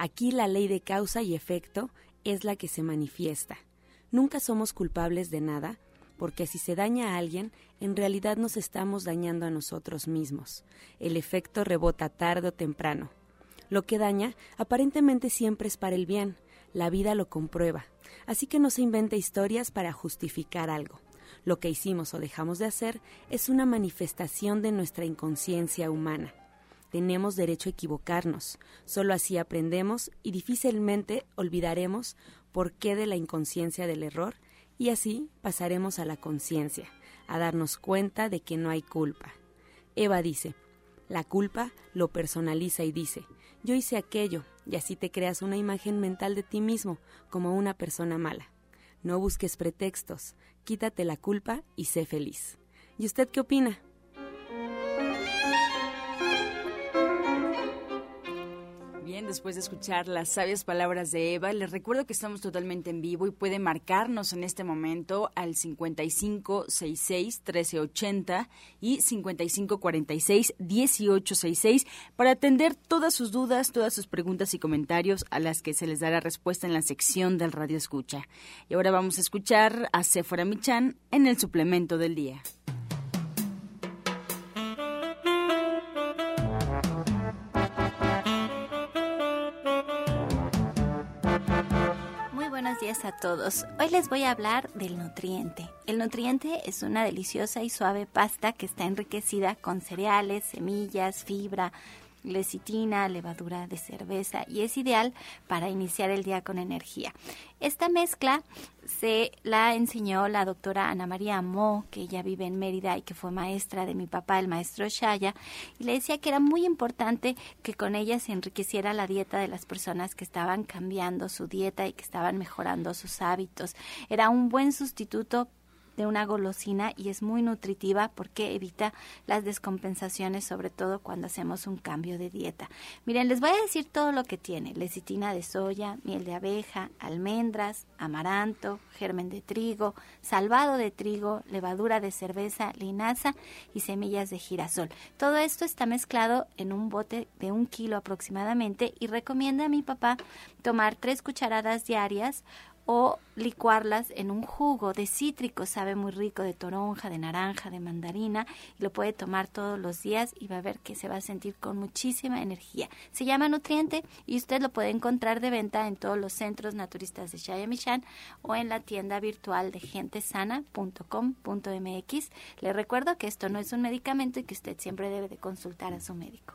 Aquí la ley de causa y efecto es la que se manifiesta. Nunca somos culpables de nada, porque si se daña a alguien, en realidad nos estamos dañando a nosotros mismos. El efecto rebota tarde o temprano. Lo que daña aparentemente siempre es para el bien. La vida lo comprueba. Así que no se inventa historias para justificar algo. Lo que hicimos o dejamos de hacer es una manifestación de nuestra inconsciencia humana. Tenemos derecho a equivocarnos. Solo así aprendemos y difícilmente olvidaremos por qué de la inconsciencia del error y así pasaremos a la conciencia, a darnos cuenta de que no hay culpa. Eva dice, la culpa lo personaliza y dice, yo hice aquello, y así te creas una imagen mental de ti mismo como una persona mala. No busques pretextos, quítate la culpa y sé feliz. ¿Y usted qué opina? Después de escuchar las sabias palabras de Eva, les recuerdo que estamos totalmente en vivo y puede marcarnos en este momento al 5566 1380 y 5546 1866 para atender todas sus dudas, todas sus preguntas y comentarios a las que se les dará respuesta en la sección del Radio Escucha. Y ahora vamos a escuchar a Sephora Michan en el suplemento del día. A todos. Hoy les voy a hablar del nutriente. El nutriente es una deliciosa y suave pasta que está enriquecida con cereales, semillas, fibra, lecitina, levadura de cerveza y es ideal para iniciar el día con energía. Esta mezcla se la enseñó la doctora Ana María Mo, que ella vive en Mérida y que fue maestra de mi papá, el maestro Shaya, y le decía que era muy importante que con ella se enriqueciera la dieta de las personas que estaban cambiando su dieta y que estaban mejorando sus hábitos. Era un buen sustituto de una golosina y es muy nutritiva porque evita las descompensaciones, sobre todo cuando hacemos un cambio de dieta. Miren, les voy a decir todo lo que tiene. Lecitina de soya, miel de abeja, almendras, amaranto, germen de trigo, salvado de trigo, levadura de cerveza, linaza y semillas de girasol. Todo esto está mezclado en un bote de un kilo aproximadamente y recomienda a mi papá tomar tres cucharadas diarias o licuarlas en un jugo de cítrico, sabe muy rico, de toronja, de naranja, de mandarina, y lo puede tomar todos los días y va a ver que se va a sentir con muchísima energía. Se llama Nutriente y usted lo puede encontrar de venta en todos los centros naturistas de Shayamishan o en la tienda virtual de gentesana.com.mx. Le recuerdo que esto no es un medicamento y que usted siempre debe de consultar a su médico.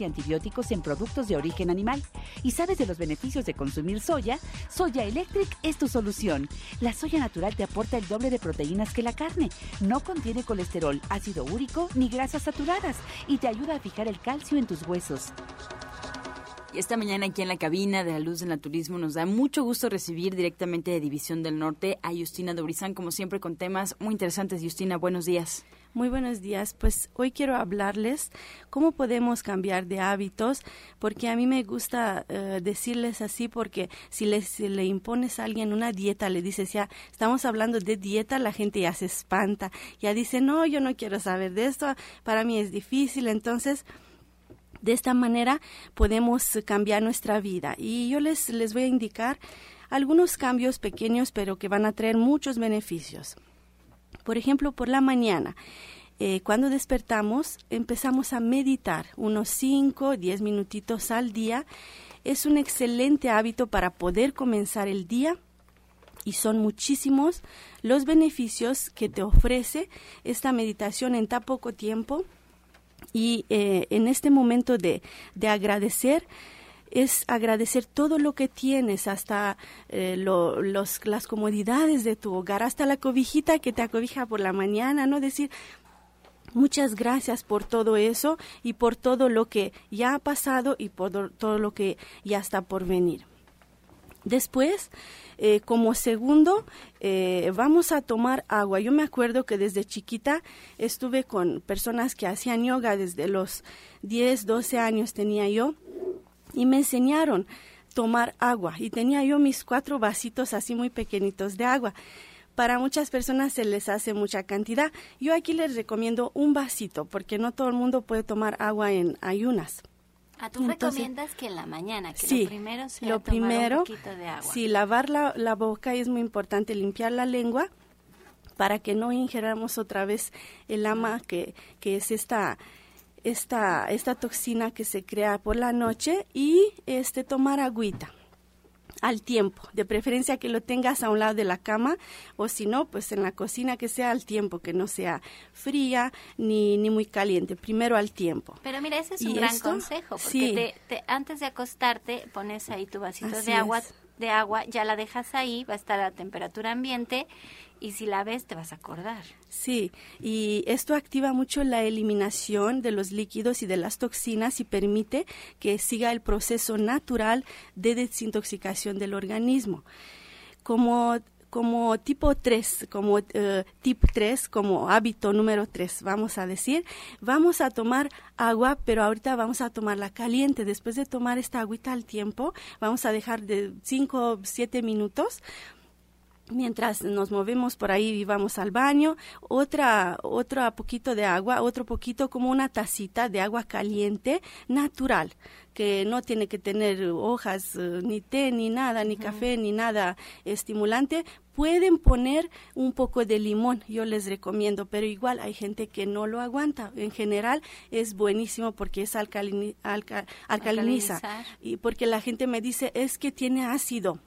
y antibióticos en productos de origen animal. ¿Y sabes de los beneficios de consumir soya? Soya Electric es tu solución. La soya natural te aporta el doble de proteínas que la carne. No contiene colesterol, ácido úrico ni grasas saturadas y te ayuda a fijar el calcio en tus huesos. Y esta mañana aquí en la cabina de la Luz del Naturismo nos da mucho gusto recibir directamente de División del Norte a Justina Dobrizán, como siempre con temas muy interesantes. Justina, buenos días. Muy buenos días. Pues hoy quiero hablarles cómo podemos cambiar de hábitos, porque a mí me gusta eh, decirles así, porque si, le impones a alguien una dieta, le dices ya, estamos hablando de dieta, la gente ya se espanta, ya dice, no, yo no quiero saber de esto, para mí es difícil. Entonces, de esta manera podemos cambiar nuestra vida. Y yo les, les voy a indicar algunos cambios pequeños, pero que van a traer muchos beneficios. Por ejemplo, por la mañana, eh, cuando despertamos, empezamos a meditar unos 5, 10 minutitos al día. Es un excelente hábito para poder comenzar el día y son muchísimos los beneficios que te ofrece esta meditación en tan poco tiempo y eh, en este momento de, de agradecer es agradecer todo lo que tienes, hasta eh, los, las comodidades de tu hogar, hasta la cobijita que te acobija por la mañana, ¿no? Decir, Muchas gracias por todo eso y por todo lo que ya ha pasado y por todo lo que ya está por venir. Después, eh, como segundo, eh, vamos a tomar agua. Yo me acuerdo que desde chiquita estuve con personas que hacían yoga desde los 10, 12 años tenía yo y me enseñaron tomar agua y tenía yo mis cuatro vasitos así muy pequeñitos de agua. Para muchas personas se les hace mucha cantidad. Yo aquí les recomiendo un vasito porque no todo el mundo puede tomar agua en ayunas. ¿A ah, tú recomiendas que en la mañana, que sí, lo primero sea lo primero, un poquito de agua? Sí, lavar la, la boca es muy importante, limpiar la lengua para que no ingeramos otra vez el ama que, que es esta esta, esta toxina que se crea por la noche y este tomar agüita al tiempo, de preferencia que lo tengas a un lado de la cama o si no, pues en la cocina que sea al tiempo, que no sea fría ni, ni muy caliente, primero al tiempo. Pero mira, ese es un gran consejo, porque te, antes de acostarte pones ahí tu vasito de agua, de agua, ya la dejas ahí, va a estar a temperatura ambiente y si la ves te vas a acordar. Sí, y esto activa mucho la eliminación de los líquidos y de las toxinas y permite que siga el proceso natural de desintoxicación del organismo. Como como tipo 3, como uh, tip 3, como hábito número 3, vamos a decir, vamos a tomar agua, pero ahorita vamos a tomarla caliente. Después de tomar esta agüita al tiempo, vamos a dejar de 5 o 7 minutos. Mientras nos movemos por ahí y vamos al baño, otra, otro poquito de agua, otro poquito como una tacita de agua caliente natural, que no tiene que tener hojas, eh, ni té, ni nada, ni café, ni nada estimulante. Pueden poner un poco de limón, yo les recomiendo, pero igual hay gente que no lo aguanta. En general es buenísimo porque es alcaliniza. Y porque la gente me dice, es que tiene ácido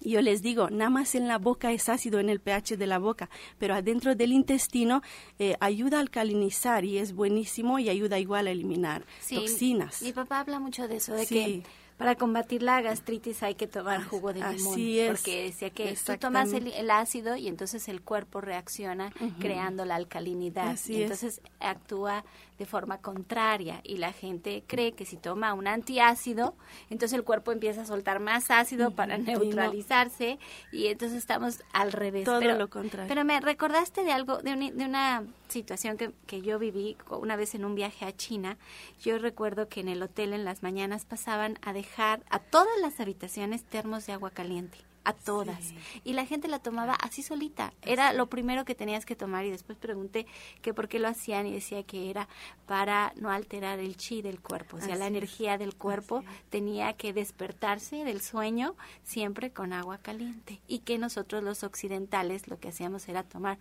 yo les digo, nada más en la boca es ácido en el pH de la boca, pero adentro del intestino eh, ayuda a alcalinizar y es buenísimo y ayuda igual a eliminar toxinas. Mi papá habla mucho de eso, de que para combatir la gastritis hay que tomar jugo de limón. Así es. Porque decía que tú tomas el, ácido y entonces el cuerpo reacciona creando la alcalinidad. y entonces actúa de forma contraria y la gente cree que si toma un antiácido, entonces el cuerpo empieza a soltar más ácido para neutralizarse y, entonces estamos al revés. Todo lo contrario. Pero me recordaste de algo, de, de una situación que, que yo viví una vez en un viaje a China. Yo recuerdo que en el hotel en las mañanas pasaban a dejar a todas las habitaciones termos de agua caliente a todas. Y la gente la tomaba así solita. Era lo primero que tenías que tomar y después pregunté que por qué lo hacían y decía que era para no alterar el chi del cuerpo. O sea, la energía del cuerpo tenía que despertarse del sueño siempre con agua caliente. Y que nosotros los occidentales lo que hacíamos era tomar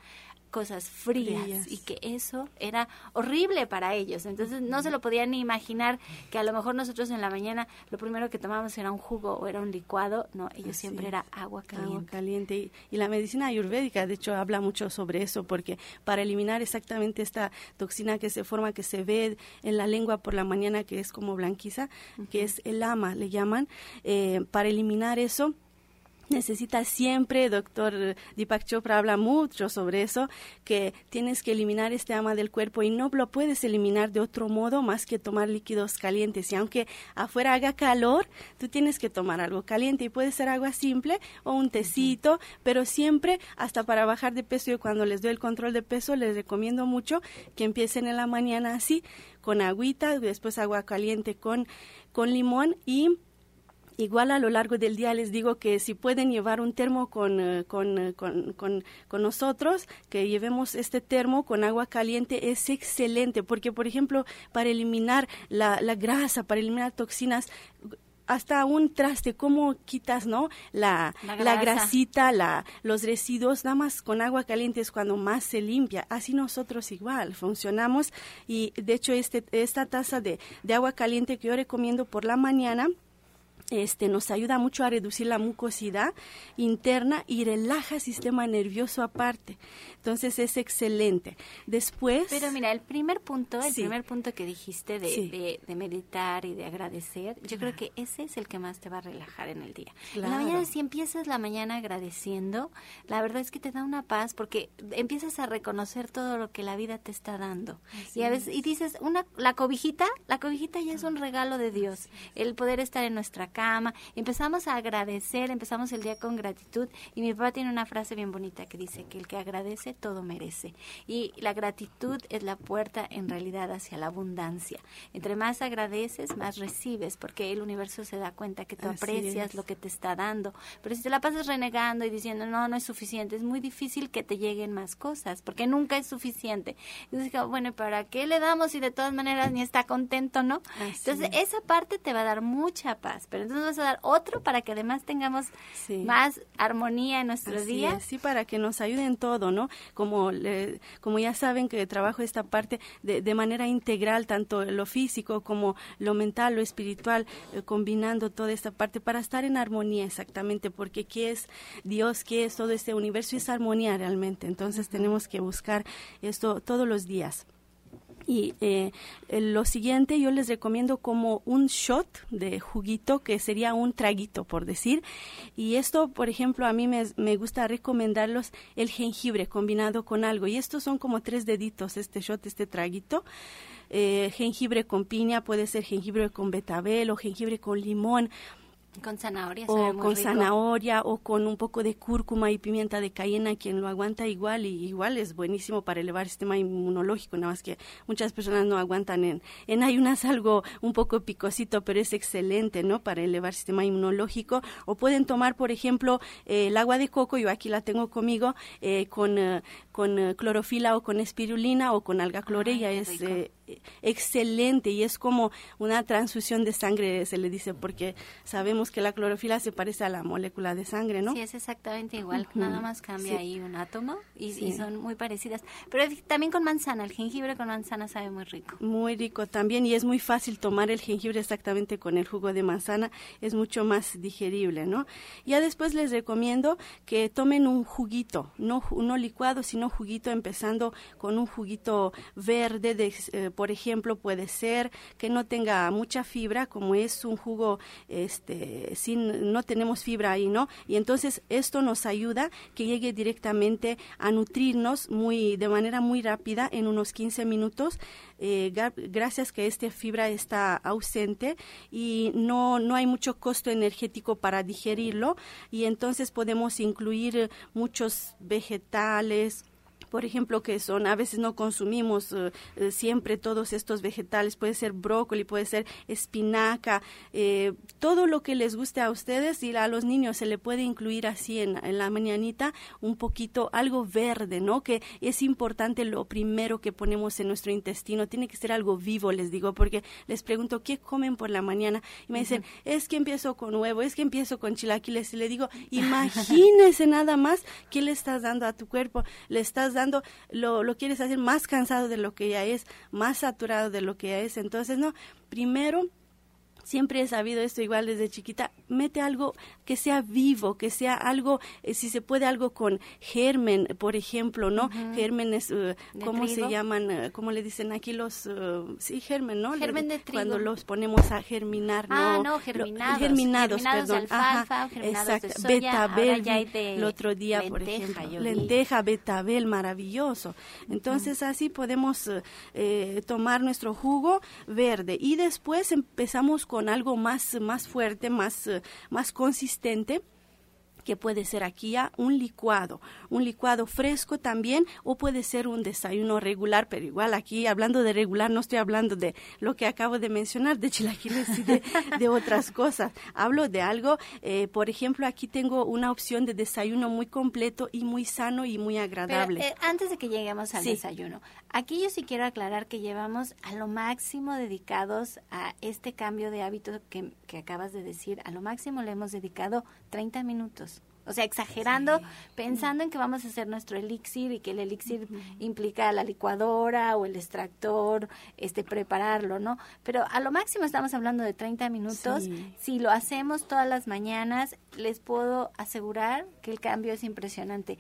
cosas frías, y que eso era horrible para ellos. Entonces no se lo podían ni imaginar que a lo mejor nosotros en la mañana lo primero que tomábamos era un jugo o era un licuado. No, ellos siempre era agua caliente. Agua caliente. Y, la medicina ayurvédica, de hecho, habla mucho sobre eso porque para eliminar exactamente esta toxina que se forma, que se ve en la lengua por la mañana, que es como blanquiza, que es el ama, le llaman, eh, para eliminar eso necesitas siempre, doctor Deepak Chopra habla mucho sobre eso, que tienes que eliminar este ama del cuerpo y no lo puedes eliminar de otro modo más que tomar líquidos calientes. Y aunque afuera haga calor, tú tienes que tomar algo caliente y puede ser agua simple o un tecito, pero siempre hasta para bajar de peso, yo cuando les doy el control de peso les recomiendo mucho que empiecen en la mañana así, con agüita, después agua caliente con, con limón y Igual a lo largo del día les digo que si pueden llevar un termo con, eh, eh, con, con, con, nosotros, que llevemos este termo con agua caliente, es excelente, porque por ejemplo, para eliminar la, la grasa, para eliminar toxinas, hasta un traste, cómo quitas, ¿no? La, la, grasita, la, los residuos, nada más con agua caliente es cuando más se limpia. Así nosotros igual funcionamos y de hecho este, esta taza de, de agua caliente que yo recomiendo por la mañana, este, nos ayuda mucho a reducir la mucosidad interna y relaja el sistema nervioso aparte. Entonces es excelente. Después... Pero mira, el primer punto, el primer punto que dijiste de, de, meditar y de agradecer, yo creo que ese es el que más te va a relajar en el día. En la mañana, si empiezas la mañana agradeciendo, la verdad es que te da una paz porque empiezas a reconocer todo lo que la vida te está dando. y a veces, y dices, una, la cobijita, la cobijita ya es un regalo de Dios. El poder estar en nuestra casa cama, empezamos a agradecer, empezamos el día con gratitud y mi papá tiene una frase bien bonita que dice que el que agradece todo merece y la gratitud es la puerta en realidad hacia la abundancia. Entre más agradeces, más recibes porque el universo se da cuenta que tú aprecias lo que te está dando, pero si te la pasas renegando y diciendo no, no es suficiente, es muy difícil que te lleguen más cosas porque nunca es suficiente. Entonces, bueno, ¿para qué le damos si de todas maneras ni está contento, no? Entonces, esa parte te va a dar mucha paz, pero entonces vamos a dar otro para que además tengamos más armonía en nuestro día. sí, para que nos ayude en todo, ¿no? Como, como ya saben que trabajo esta parte de, de, manera integral, tanto lo físico como lo mental, lo espiritual, eh, combinando toda esta parte para estar en armonía exactamente, porque ¿qué es Dios? ¿Qué es todo este universo? Es armonía realmente. Entonces tenemos que buscar esto todos los días. Y eh, lo siguiente yo les recomiendo como un shot de juguito, que sería un traguito, por decir. Y esto, por ejemplo, a mí me, me gusta recomendarlos el jengibre combinado con algo. Y estos son como tres deditos, este shot, este traguito. Eh, jengibre con piña, puede ser jengibre con betabel o jengibre con limón con zanahoria. O con zanahoria o con un poco de cúrcuma y pimienta de cayena, quien lo aguanta igual y igual es buenísimo para elevar el sistema inmunológico, nada más que muchas personas no aguantan en, en ayunas algo un poco picosito, pero es excelente, ¿no? Para elevar el sistema inmunológico. O pueden tomar, por ejemplo, eh, el agua de coco, yo aquí la tengo conmigo, eh, con, eh, con clorofila o con espirulina o con alga cloreya, es excelente y es como una transfusión de sangre, se le dice, porque sabemos que la clorofila se parece a la molécula de sangre, ¿no? Sí, es exactamente igual, nada más cambia ahí un átomo y, son muy parecidas. Pero también con manzana, el jengibre con manzana sabe muy rico. Muy rico también y es muy fácil tomar el jengibre exactamente con el jugo de manzana, es mucho más digerible, ¿no? Ya después les recomiendo que tomen un juguito, no, no licuado, sino juguito, empezando con un juguito verde de eh, por ejemplo, puede ser que no tenga mucha fibra, como es un jugo, este, sin, no tenemos fibra ahí, ¿no? Y entonces esto nos ayuda que llegue directamente a nutrirnos muy, de manera muy rápida en unos 15 minutos, eh, gracias que esta fibra está ausente y no, no hay mucho costo energético para digerirlo y entonces podemos incluir muchos vegetales, por ejemplo, que son, a veces no consumimos eh, eh, siempre todos estos vegetales, puede ser brócoli, puede ser espinaca, eh, todo lo que les guste a ustedes y a los niños se le puede incluir así en, la mañanita un poquito algo verde, ¿no? Que es importante lo primero que ponemos en nuestro intestino, tiene que ser algo vivo, les digo, porque les pregunto, ¿qué comen por la mañana? Y me dicen, es que empiezo con huevo, es que empiezo con chilaquiles, y le digo, imagínese nada más qué le estás dando a tu cuerpo, le estás lo, lo quieres hacer más cansado de lo que ya es, más saturado de lo que ya es. Entonces, no, primero siempre he sabido esto igual desde chiquita, mete algo que sea vivo, que sea algo, eh, si se puede, algo con germen, por ejemplo, ¿no? Gérmenes, uh, ¿cómo se llaman? Uh, ¿Cómo le dicen aquí los? Uh, sí, germen, ¿no? Germen de trigo. Cuando los ponemos a germinar, ¿no? Ah, no, germinados. germinados, germinados perdón. de alfalfa, Ajá, germinados exacto. de soya, betabel, ahora ya hay vi de el otro día, por lenteja, ejemplo. yo vi. Lenteja, betabel, maravilloso. Entonces, así podemos eh, eh, tomar nuestro jugo verde y después empezamos con algo más, más fuerte, más, eh, más consistente que puede ser aquí ya un licuado, un licuado fresco también o puede ser un desayuno regular, pero igual aquí hablando de regular no estoy hablando de lo que acabo de mencionar, de chilaquiles y de, de otras cosas, hablo de algo, eh, por ejemplo aquí tengo una opción de desayuno muy completo y muy sano y muy Pero, agradable. eh, antes de que lleguemos al Sí. desayuno, aquí yo sí quiero aclarar que llevamos a lo máximo dedicados a este cambio de hábito que, que acabas de decir, a lo máximo le hemos dedicado 30 minutos. O sea, exagerando, pensando en que vamos a hacer nuestro elixir y que el elixir implica la licuadora o el extractor, este prepararlo, ¿no? Pero a lo máximo estamos hablando de 30 minutos. Sí. Si lo hacemos todas las mañanas, les puedo asegurar que el cambio es impresionante.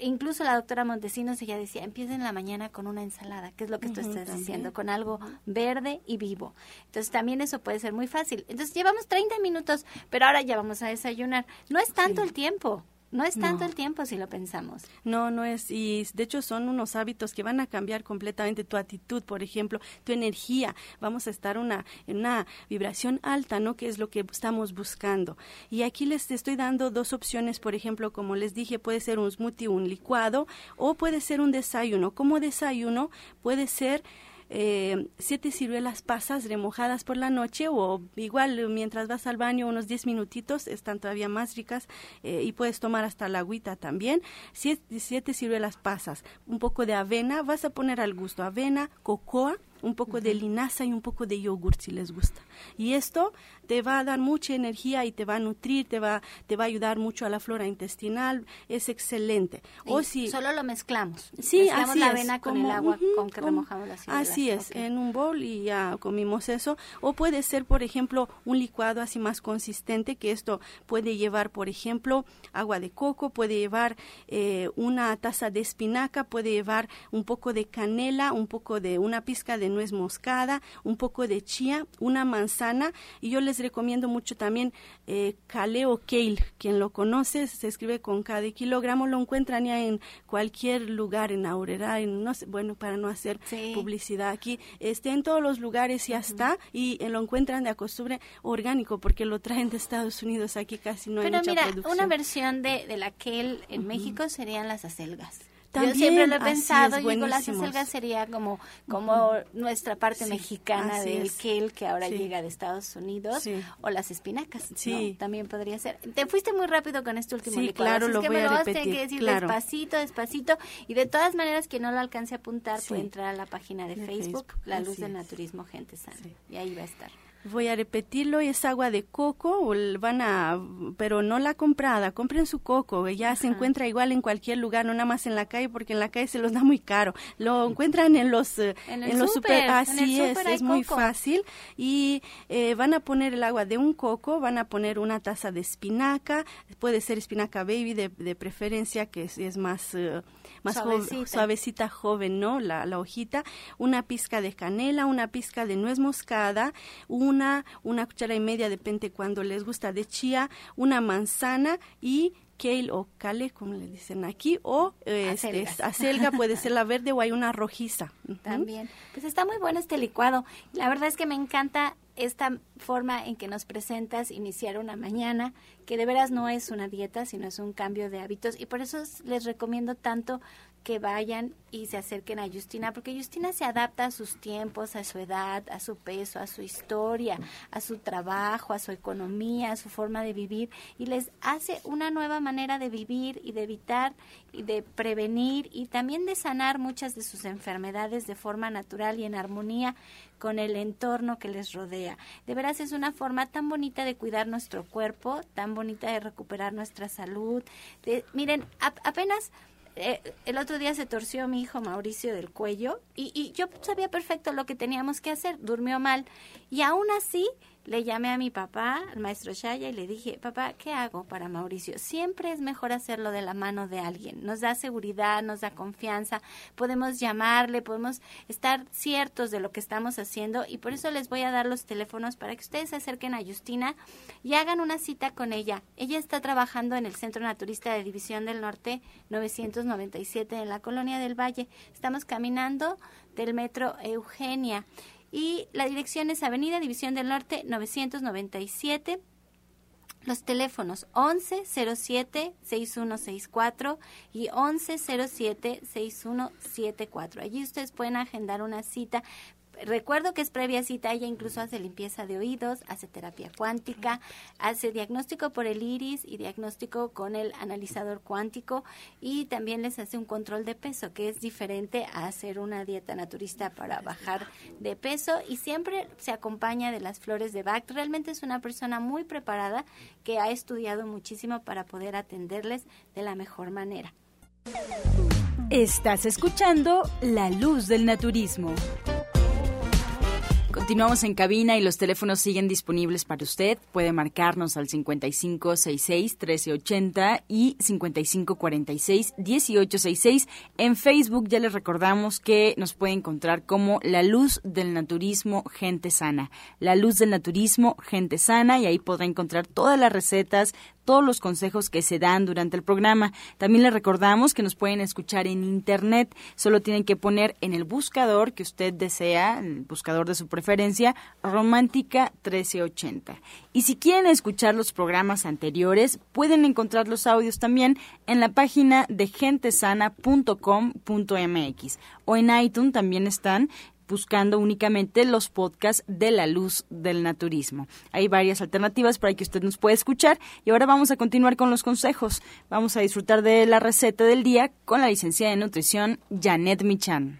Incluso la doctora Montesinos ella decía, empiecen en la mañana con una ensalada, que es lo que tú Ujú, estás también. diciendo, con algo verde y vivo. Entonces también eso puede ser muy fácil. Entonces llevamos 30 minutos, pero ahora ya vamos a desayunar. No es tanto el tiempo, no es tanto No. el tiempo si lo pensamos. No, no es, y de hecho son unos hábitos que van a cambiar completamente tu actitud, por ejemplo, tu energía. Vamos a estar una, en una vibración alta, ¿no? Que es lo que estamos buscando. Y aquí les estoy dando dos opciones, por ejemplo, como les dije, puede ser un smoothie, un licuado, o puede ser un desayuno. Como desayuno puede ser eh, siete ciruelas pasas remojadas por la noche o igual mientras vas al baño unos 10 minutitos están todavía más ricas eh, y puedes tomar hasta la agüita también. Siete, siete ciruelas pasas un poco de avena vas a poner al gusto avena cocoa un poco de linaza y un poco de yogur si les gusta. Y esto te va a dar mucha energía y te va a nutrir, te va, te va a ayudar mucho a la flora intestinal, es excelente. O Y si solo lo mezclamos. Sí, mezclamos así la es, avena con como, el agua con que remojamos las ciruelas. Así es, en un bol y ya comimos eso. O puede ser, por ejemplo, un licuado así más consistente, que esto puede llevar, por ejemplo, agua de coco, puede llevar eh, una taza de espinaca, puede llevar un poco de canela, un poco de una pizca de nuez moscada, un poco de chía, una manzana. Y yo les recomiendo mucho también eh, kale o kale. Quien lo conoce, se escribe con cada kilogramo, lo encuentran ya en cualquier lugar, en Aurera, en no sé, bueno, para no hacer Sí. publicidad aquí, esté en todos los lugares ya está y eh, lo encuentran de costumbre orgánico porque lo traen de Estados Unidos, aquí casi no hay mucha mira, producción. una versión de, de la kale en México serían las acelgas. También, Yo siempre lo he pensado es, buenísimos. acelgas sería como, como nuestra parte Sí, mexicana del es. kale que ahora Sí. llega de Estados Unidos Sí. o las espinacas. ¿no? Sí. También podría ser. Te fuiste muy rápido con este último Sí, claro, así es lo que voy me a repetir, que decir claro. despacito, despacito. Y de todas maneras, quien no lo alcance a apuntar puede entrar a la página de, De Facebook, Facebook, La Luz del es. Naturismo Gente Sana. Y ahí va a estar. Voy a repetirlo, es agua de coco, van a, pero no la comprada, compren su coco, ya se encuentra igual en cualquier lugar, no nada más en la calle, porque en la calle se los da muy caro. Lo encuentran en los, eh, En los el así es, es muy coco. fácil. Y eh, van a poner el agua de un coco, van a poner una taza de espinaca, puede ser espinaca baby de, de preferencia, que es, es más, eh, más Suavecita. suavecita joven, ¿no? La, la hojita, una pizca de canela, una pizca de nuez moscada, una, una cuchara y media, depende cuando les gusta, de chía, una manzana y kale o kale, como le dicen aquí, o eh, este, acelga, puede ser la verde o hay una rojiza. También. Pues está muy bueno este licuado. La verdad es que me encanta esta forma en que nos presentas iniciar una mañana, que de veras no es una dieta, sino es un cambio de hábitos. Y por eso es- les recomiendo tanto que vayan y se acerquen a Justina, porque Justina se adapta a sus tiempos, a su edad, a su peso, a su historia, a su trabajo, a su economía, a su forma de vivir, y les hace una nueva manera de vivir y de evitar y de prevenir y también de sanar muchas de sus enfermedades de forma natural y en armonía con el entorno que les rodea. De veras es una forma tan bonita de cuidar nuestro cuerpo, tan bonita de recuperar nuestra salud. De- miren, ap- apenas eh, el otro día se torció mi hijo Mauricio del cuello y, y yo sabía perfecto lo que teníamos que hacer, durmió mal. Y aún así le llamé a mi papá, al maestro Shaya, y le dije, papá, ¿qué hago para Mauricio? Siempre es mejor hacerlo de la mano de alguien. Nos da seguridad, nos da confianza, podemos llamarle, podemos estar ciertos de lo que estamos haciendo y por eso les voy a dar los teléfonos para que ustedes se acerquen a Justina y hagan una cita con ella. Ella está trabajando en el Centro Naturista de División del Norte 997 en la Colonia del Valle. Estamos caminando del metro Eugenia y la dirección es Avenida División del Norte 997. Los teléfonos 1107-6164 y 1107-6174. Allí ustedes pueden agendar una cita recuerdo que es previa cita, ella incluso hace limpieza de oídos, hace terapia cuántica, hace diagnóstico por el iris y diagnóstico con el analizador cuántico y también les hace un control de peso, que es diferente a hacer una dieta naturista para bajar de peso y siempre se acompaña de las flores de Bach. Realmente es una persona muy preparada que ha estudiado muchísimo para poder atenderles de la mejor manera. Estás escuchando La Luz del Naturismo. Continuamos en cabina y los teléfonos siguen disponibles para usted. Puede marcarnos al 5566-1380 y 5546-1866. En Facebook ya les recordamos que nos puede encontrar como La Luz del Naturismo Gente Sana. La Luz del Naturismo Gente Sana y ahí podrá encontrar todas las recetas, todos los consejos que se dan durante el programa. También les recordamos que nos pueden escuchar en internet. Solo tienen que poner en el buscador que usted desea, el buscador de su preferencia, Romántica 1380. Y si quieren escuchar los programas anteriores, pueden encontrar los audios también en la página de gentesana.com.mx o en iTunes también están buscando únicamente los podcasts de la luz del naturismo. Hay varias alternativas para que usted nos pueda escuchar y ahora vamos a continuar con los consejos. Vamos a disfrutar de la receta del día con la licenciada de nutrición Janet Michan.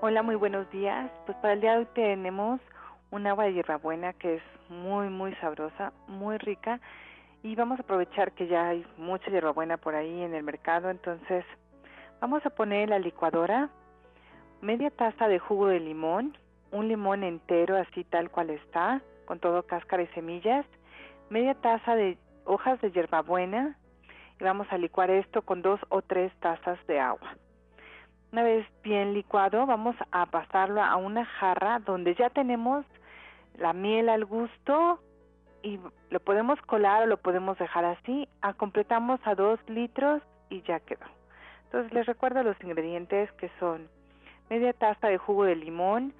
Hola, muy buenos días. Pues para el día de hoy tenemos un agua de hierbabuena que es muy, muy sabrosa, muy rica. Y vamos a aprovechar que ya hay mucha hierbabuena por ahí en el mercado. Entonces, vamos a poner en la licuadora media taza de jugo de limón, un limón entero así tal cual está, con todo cáscara y semillas, media taza de hojas de hierbabuena y vamos a licuar esto con dos o tres tazas de agua. Una vez bien licuado, vamos a pasarlo a una jarra donde ya tenemos la miel al gusto y lo podemos colar o lo podemos dejar así. A, completamos a dos litros y ya quedó. Entonces les recuerdo los ingredientes que son media taza de jugo de limón,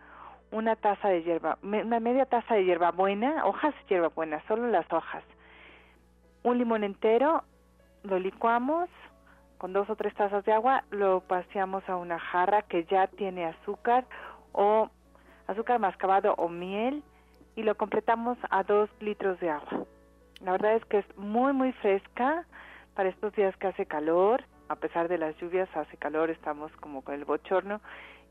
una taza de hierba, una media taza de hierbabuena, hojas de hierbabuena, solo las hojas, un limón entero, lo licuamos con dos o tres tazas de agua, lo paseamos a una jarra que ya tiene azúcar o azúcar mascabado o miel y lo completamos a dos litros de agua. La verdad es que es muy muy fresca para estos días que hace calor, a pesar de las lluvias hace calor, estamos como con el bochorno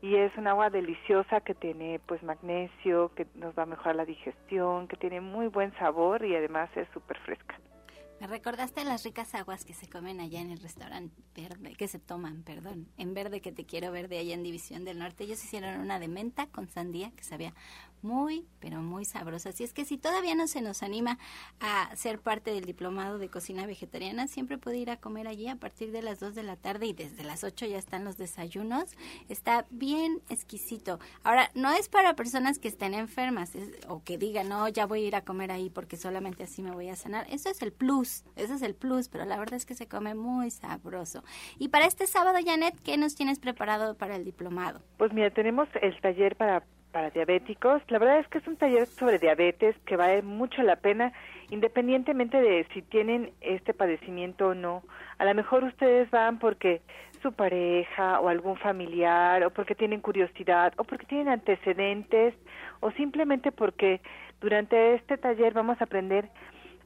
y es un agua deliciosa que tiene pues magnesio, que nos va a mejorar la digestión, que tiene muy buen sabor y además es súper fresca. Me recordaste las ricas aguas que se comen allá en el restaurante verde, que se toman, perdón, en verde que te quiero ver de allá en División del Norte. Ellos hicieron una de menta con sandía que sabía muy, pero muy sabrosa. Así es que si todavía no se nos anima a ser parte del diplomado de cocina vegetariana, siempre puede ir a comer allí a partir de las 2 de la tarde y desde las 8 ya están los desayunos. Está bien exquisito. Ahora, no es para personas que estén enfermas o que digan, no, ya voy a ir a comer ahí porque solamente así me voy a sanar. Eso es el plus, eso es el plus, pero la verdad es que se come muy sabroso. Y para este sábado, Janet, ¿qué nos tienes preparado para el diplomado? Pues mira, tenemos el taller para para diabéticos. La verdad es que es un taller sobre diabetes que vale mucho la pena, independientemente de si tienen este padecimiento o no. A lo mejor ustedes van porque su pareja o algún familiar o porque tienen curiosidad o porque tienen antecedentes o simplemente porque durante este taller vamos a aprender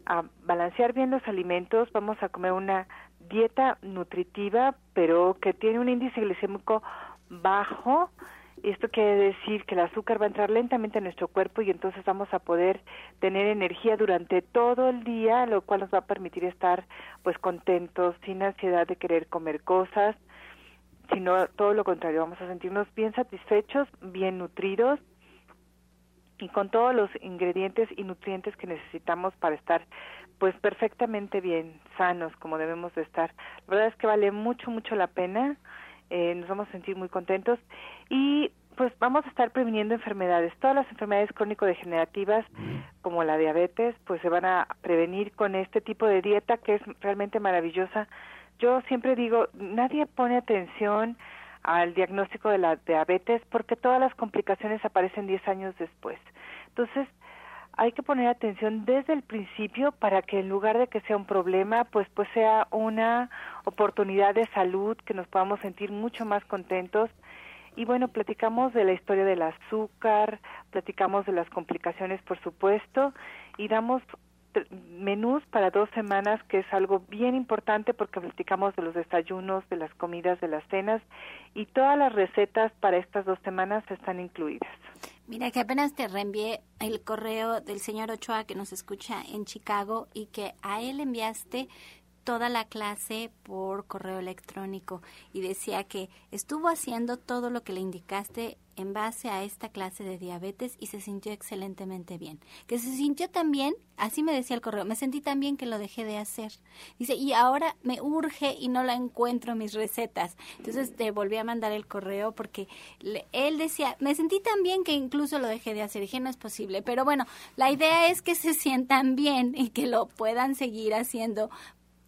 a balancear bien los alimentos, vamos a comer una dieta nutritiva pero que tiene un índice glicémico bajo Esto quiere decir que el azúcar va a entrar lentamente en nuestro cuerpo y entonces vamos a poder tener energía durante todo el día, lo cual nos va a permitir estar pues contentos, sin ansiedad de querer comer cosas, sino todo lo contrario, vamos a sentirnos bien satisfechos, bien nutridos y con todos los ingredientes y nutrientes que necesitamos para estar pues perfectamente bien, sanos como debemos de estar. La verdad es que vale mucho, mucho la pena eh, nos vamos a sentir muy contentos y pues vamos a estar previniendo enfermedades. Todas las enfermedades crónico-degenerativas, como la diabetes, pues se van a prevenir con este tipo de dieta que es realmente maravillosa. Yo siempre digo, nadie pone atención al diagnóstico de la diabetes porque todas las complicaciones aparecen 10 años después. Entonces, hay que poner atención desde el principio para que en lugar de que sea un problema, pues pues sea una oportunidad de salud, que nos podamos sentir mucho más contentos. Y bueno, platicamos de la historia del azúcar, platicamos de las complicaciones, por supuesto, y damos menús para dos semanas, que es algo bien importante porque platicamos de los desayunos, de las comidas, de las cenas, y todas las recetas para estas dos semanas están incluidas. Mira, que apenas te reenvié el correo del señor Ochoa que nos escucha en Chicago y que a él enviaste toda la clase por correo electrónico y decía que estuvo haciendo todo lo que le indicaste en base a esta clase de diabetes y se sintió excelentemente bien. Que se sintió tan bien, así me decía el correo, me sentí tan bien que lo dejé de hacer. Dice, y ahora me urge y no la encuentro mis recetas. Entonces te volví a mandar el correo porque él decía, me sentí tan bien que incluso lo dejé de hacer. Dije, no es posible. Pero bueno, la idea es que se sientan bien y que lo puedan seguir haciendo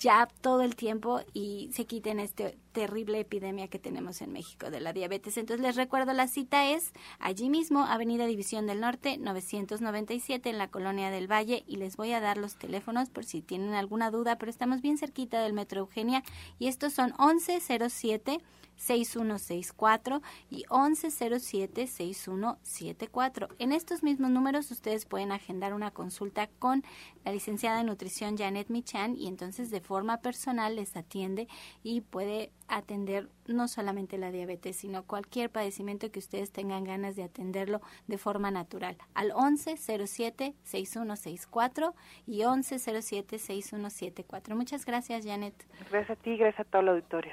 ya todo el tiempo y se quiten esta terrible epidemia que tenemos en México de la diabetes. Entonces les recuerdo, la cita es allí mismo, Avenida División del Norte, 997 en la Colonia del Valle y les voy a dar los teléfonos por si tienen alguna duda, pero estamos bien cerquita del Metro Eugenia y estos son 1107 6164 y 1107-6174. En estos mismos números ustedes pueden agendar una consulta con la licenciada en nutrición Janet Michan y entonces de forma personal les atiende y puede atender no solamente la diabetes, sino cualquier padecimiento que ustedes tengan ganas de atenderlo de forma natural. Al 1107-6164 y 1107-6174. Muchas gracias, Janet. Gracias a ti, gracias a todo el auditorio.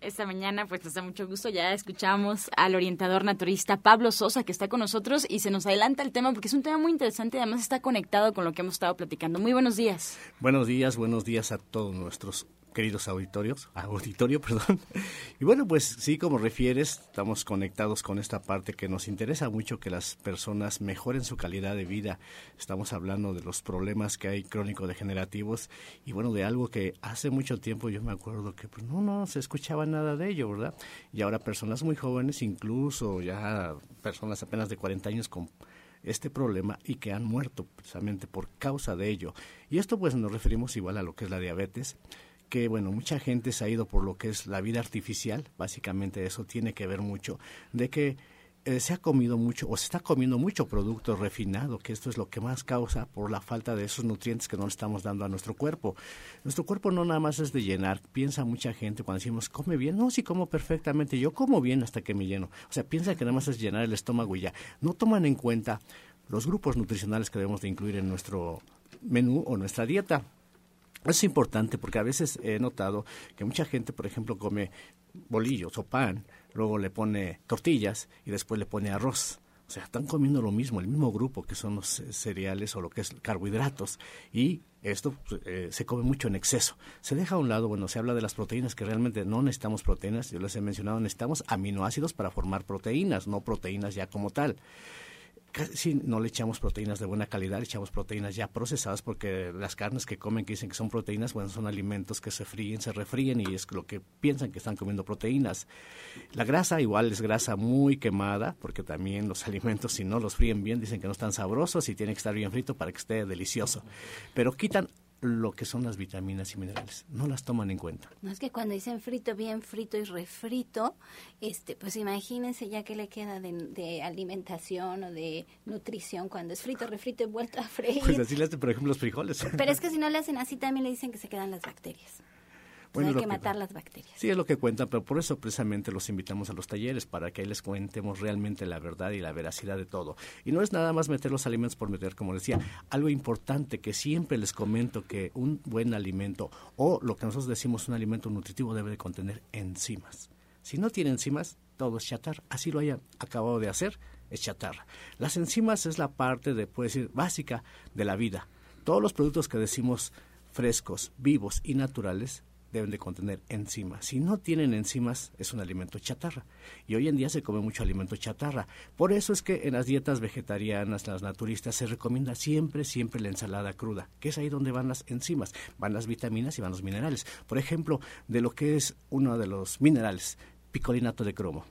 esta mañana, pues nos da mucho gusto. Ya escuchamos al orientador naturista Pablo Sosa, que está con nosotros y se nos adelanta el tema porque es un tema muy interesante y además está conectado con lo que hemos estado platicando. Muy buenos días. Buenos días, buenos días a todos nuestros queridos auditorios, auditorio, perdón. Y bueno, pues sí, como refieres, estamos conectados con esta parte que nos interesa mucho que las personas mejoren su calidad de vida. Estamos hablando de los problemas que hay crónico-degenerativos y bueno, de algo que hace mucho tiempo yo me acuerdo que pues, no, no se escuchaba nada de ello, ¿verdad? Y ahora personas muy jóvenes, incluso ya personas apenas de 40 años con este problema y que han muerto precisamente por causa de ello. Y esto pues nos referimos igual a lo que es la diabetes que, bueno, mucha gente se ha ido por lo que es la vida artificial, básicamente eso tiene que ver mucho, de que eh, se ha comido mucho o se está comiendo mucho producto refinado, que esto es lo que más causa por la falta de esos nutrientes que no le estamos dando a nuestro cuerpo. Nuestro cuerpo no nada más es de llenar, piensa mucha gente cuando decimos come bien, no, sí como perfectamente, yo como bien hasta que me lleno. O sea, piensa que nada más es llenar el estómago y ya. No toman en cuenta los grupos nutricionales que debemos de incluir en nuestro menú o nuestra dieta. Es importante porque a veces he notado que mucha gente, por ejemplo, come bolillos o pan, luego le pone tortillas y después le pone arroz. O sea, están comiendo lo mismo, el mismo grupo que son los eh, cereales o lo que es carbohidratos. Y esto pues, eh, se come mucho en exceso. Se deja a un lado, bueno, se habla de las proteínas, que realmente no necesitamos proteínas. Yo les he mencionado, necesitamos aminoácidos para formar proteínas, no proteínas ya como tal. Casi no le echamos proteínas de buena calidad, le echamos proteínas ya procesadas porque las carnes que comen que dicen que son proteínas, bueno, son alimentos que se fríen, se refríen y es lo que piensan que están comiendo proteínas. La grasa igual es grasa muy quemada porque también los alimentos si no los fríen bien dicen que no están sabrosos y tiene que estar bien frito para que esté delicioso. Pero quitan lo que son las vitaminas y minerales. No las toman en cuenta. No es que cuando dicen frito, bien frito y refrito, este, pues imagínense ya que le queda de, alimentación o de nutrición cuando es frito, refrito y vuelto a freír. Pues así le hacen, por ejemplo, los frijoles. Pero es que si no le hacen así, también le dicen que se quedan las bacterias. Bueno, hay que, matar las bacterias. Sí, es lo que cuentan, pero por eso precisamente los invitamos a los talleres, para que ahí les cuentemos realmente la verdad y la veracidad de todo. Y no es nada más meter los alimentos por meter, como decía, algo importante que siempre les comento que un buen alimento o lo que nosotros decimos un alimento nutritivo debe de contener enzimas. Si no tiene enzimas, todo es chatarra. Así lo hayan acabado de hacer, es chatarra. Las enzimas es la parte, de, puede decir, básica de la vida. Todos los productos que decimos frescos, vivos y naturales deben de contener enzimas. Si no tienen enzimas, es un alimento chatarra. Y hoy en día se come mucho alimento chatarra. Por eso es que en las dietas vegetarianas, las naturistas, se recomienda siempre, siempre la ensalada cruda, que es ahí donde van las enzimas, van las vitaminas y van los minerales. Por ejemplo, de lo que es uno de los minerales, picolinato de cromo.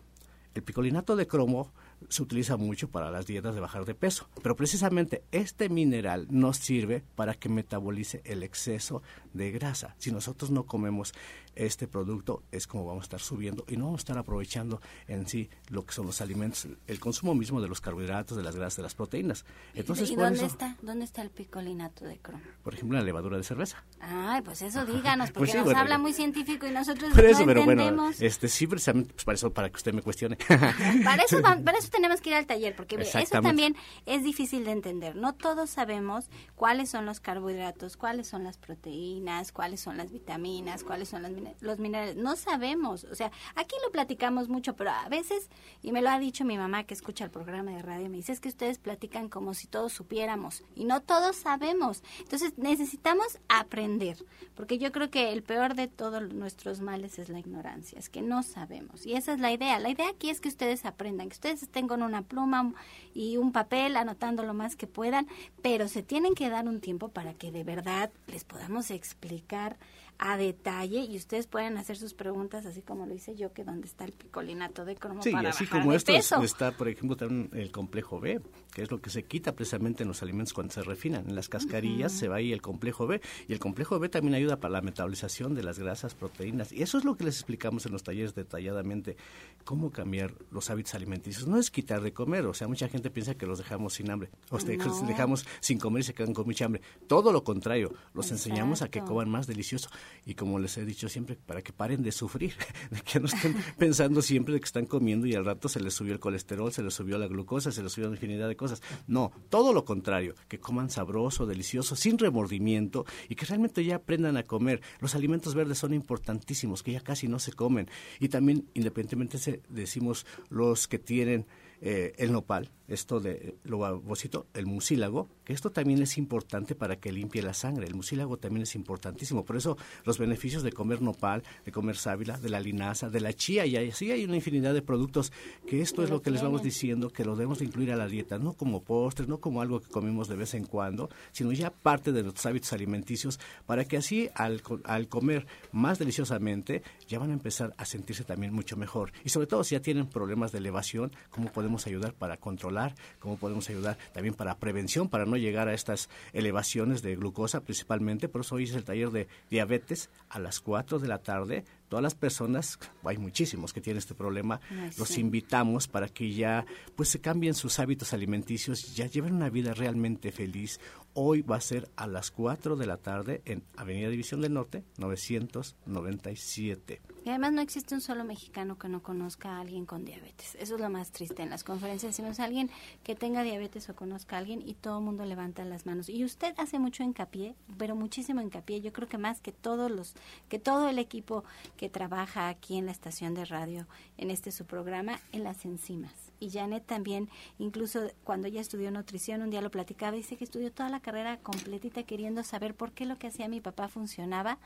El picolinato de cromo se utiliza mucho para las dietas de bajar de peso, pero precisamente este mineral nos sirve para que metabolice el exceso de grasa. Si nosotros no comemos este producto es como vamos a estar subiendo y no vamos a estar aprovechando en sí lo que son los alimentos, el consumo mismo de los carbohidratos, de las grasas, de las proteínas. Entonces, ¿Y dónde está? ¿Dónde está el picolinato de cromo? Por ejemplo, la levadura de cerveza. Ay, pues eso díganos, pues porque nos habla muy científico y nosotros no eso, pero Bueno, este, sí, precisamente pues para eso, para que usted me cuestione. para, eso, para eso tenemos que ir al taller, porque eso también es difícil de entender. No todos sabemos cuáles son los carbohidratos, cuáles son las proteínas, cuáles son las vitaminas, cuáles son las los minerales. No sabemos. O sea, aquí lo platicamos mucho, pero a veces, y me lo ha dicho mi mamá que escucha el programa de radio, me dice es que ustedes platican como si todos supiéramos y no todos sabemos. Entonces necesitamos aprender, porque yo creo que el peor de todos nuestros males es la ignorancia, es que no sabemos. Y esa es la idea. La idea aquí es que ustedes aprendan, que ustedes estén con una pluma y un papel anotando lo más que puedan, pero se tienen que dar un tiempo para que de verdad les podamos explicar a detalle y ustedes pueden hacer sus preguntas así como lo hice yo que dónde está el picolinato de cromo sí, así como esto está por ejemplo también el complejo B que es lo que se quita precisamente en los alimentos cuando se refinan. En las cascarillas se va ahí el complejo B y el complejo B también ayuda para la metabolización de las grasas proteínas y eso es lo que les explicamos en los talleres detalladamente cómo cambiar los hábitos alimenticios. No es quitar de comer o sea mucha gente piensa que los dejamos sin hambre o los dejamos sin comer y se quedan con mucha hambre. Todo lo contrario los enseñamos a que coman más delicioso y como les he dicho siempre, para que paren de sufrir, de que no estén pensando siempre de que están comiendo y al rato se les subió el colesterol, se les subió la glucosa, se les subió una infinidad de cosas. No, todo lo contrario, que coman sabroso, delicioso, sin remordimiento y que realmente ya aprendan a comer. Los alimentos verdes son importantísimos, que ya casi no se comen. Y también, independientemente, decimos los que tienen eh, el nopal, esto de lo babosito, el mucílago, que esto también es importante para que limpie la sangre. El mucílago también es importantísimo. Por eso los beneficios de comer nopal, de comer sábila, de la linaza, de la chía, y así hay una infinidad de productos que esto es lo que les vamos diciendo, que lo debemos de incluir a la dieta, no como postres, no como algo que comemos de vez en cuando, sino ya parte de nuestros hábitos alimenticios, para que así al, al comer más deliciosamente ya van a empezar a sentirse también mucho mejor. Y sobre todo si ya tienen problemas de elevación, cómo podemos ayudar para controlar cómo podemos ayudar también para prevención, para no llegar a estas elevaciones de glucosa principalmente. Por eso hoy es el taller de diabetes a las 4 de la tarde todas las personas, hay muchísimos que tienen este problema, los invitamos para que ya pues se cambien sus hábitos alimenticios, ya lleven una vida realmente feliz. Hoy va a ser a las 4 de la tarde en Avenida División del Norte, 997. Y además no existe un solo mexicano que no conozca a alguien con diabetes. Eso es lo más triste. En las conferencias decimos a alguien que tenga diabetes o conozca a alguien y todo el mundo levanta las manos. Y usted hace mucho hincapié, pero muchísimo hincapié. Yo creo que más que todos los, que todo el equipo que trabaja aquí en la estación de radio, en este su programa, en las enzimas y Janet también, incluso cuando ella estudió nutrición, un día lo platicaba, dice que estudió toda la carrera completita queriendo saber por qué lo que hacía mi papá funcionaba.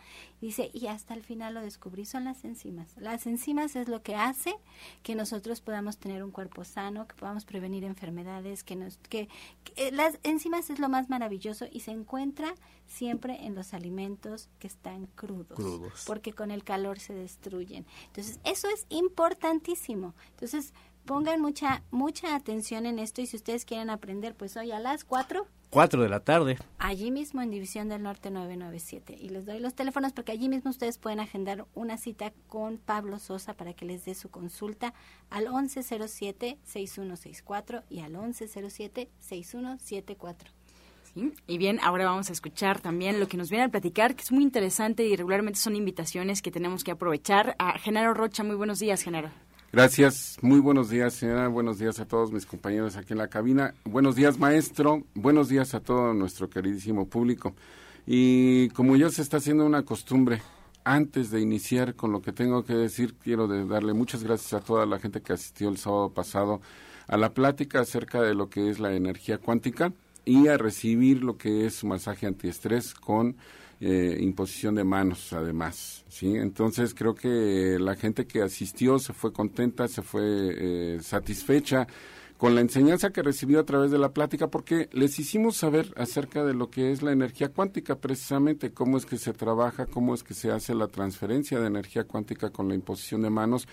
Dice, y hasta el final lo descubrí, son las enzimas. Las enzimas es lo que hace que nosotros podamos tener un cuerpo sano, que podamos prevenir enfermedades, que nos que, que las enzimas es lo más maravilloso y se encuentra siempre en los alimentos que están crudos, Crudos. porque con el calor se destruyen. Entonces, eso es importantísimo. Entonces, pongan mucha mucha atención en esto y si ustedes quieren aprender, pues hoy a las 4 4 de la tarde. allí mismo en División del Norte 997. Y les doy los teléfonos porque allí mismo ustedes pueden agendar una cita con Pablo Sosa para que les dé su consulta al 1107-6164 y al 1107-6174. ¿sí? Y bien, ahora vamos a escuchar también lo que nos viene a platicar, que es muy interesante y regularmente son invitaciones que tenemos que aprovechar. A Genaro Rocha, muy buenos días, Genaro. Gracias, muy buenos días, señora. Buenos días a todos mis compañeros aquí en la cabina. Buenos días, maestro. Buenos días a todo nuestro queridísimo público. Y como ya se está haciendo una costumbre, antes de iniciar con lo que tengo que decir, quiero darle muchas gracias a toda la gente que asistió el sábado pasado a la plática acerca de lo que es la energía cuántica y a recibir lo que es su masaje antiestrés con eh, imposición de manos, además. ¿sí? Entonces creo que la gente que asistió se fue contenta, se fue eh, satisfecha con la enseñanza que recibió a través de la plática, porque les hicimos saber acerca de lo que es la energía cuántica, precisamente cómo es que se trabaja, cómo es que se hace la transferencia de energía cuántica con la imposición de manos,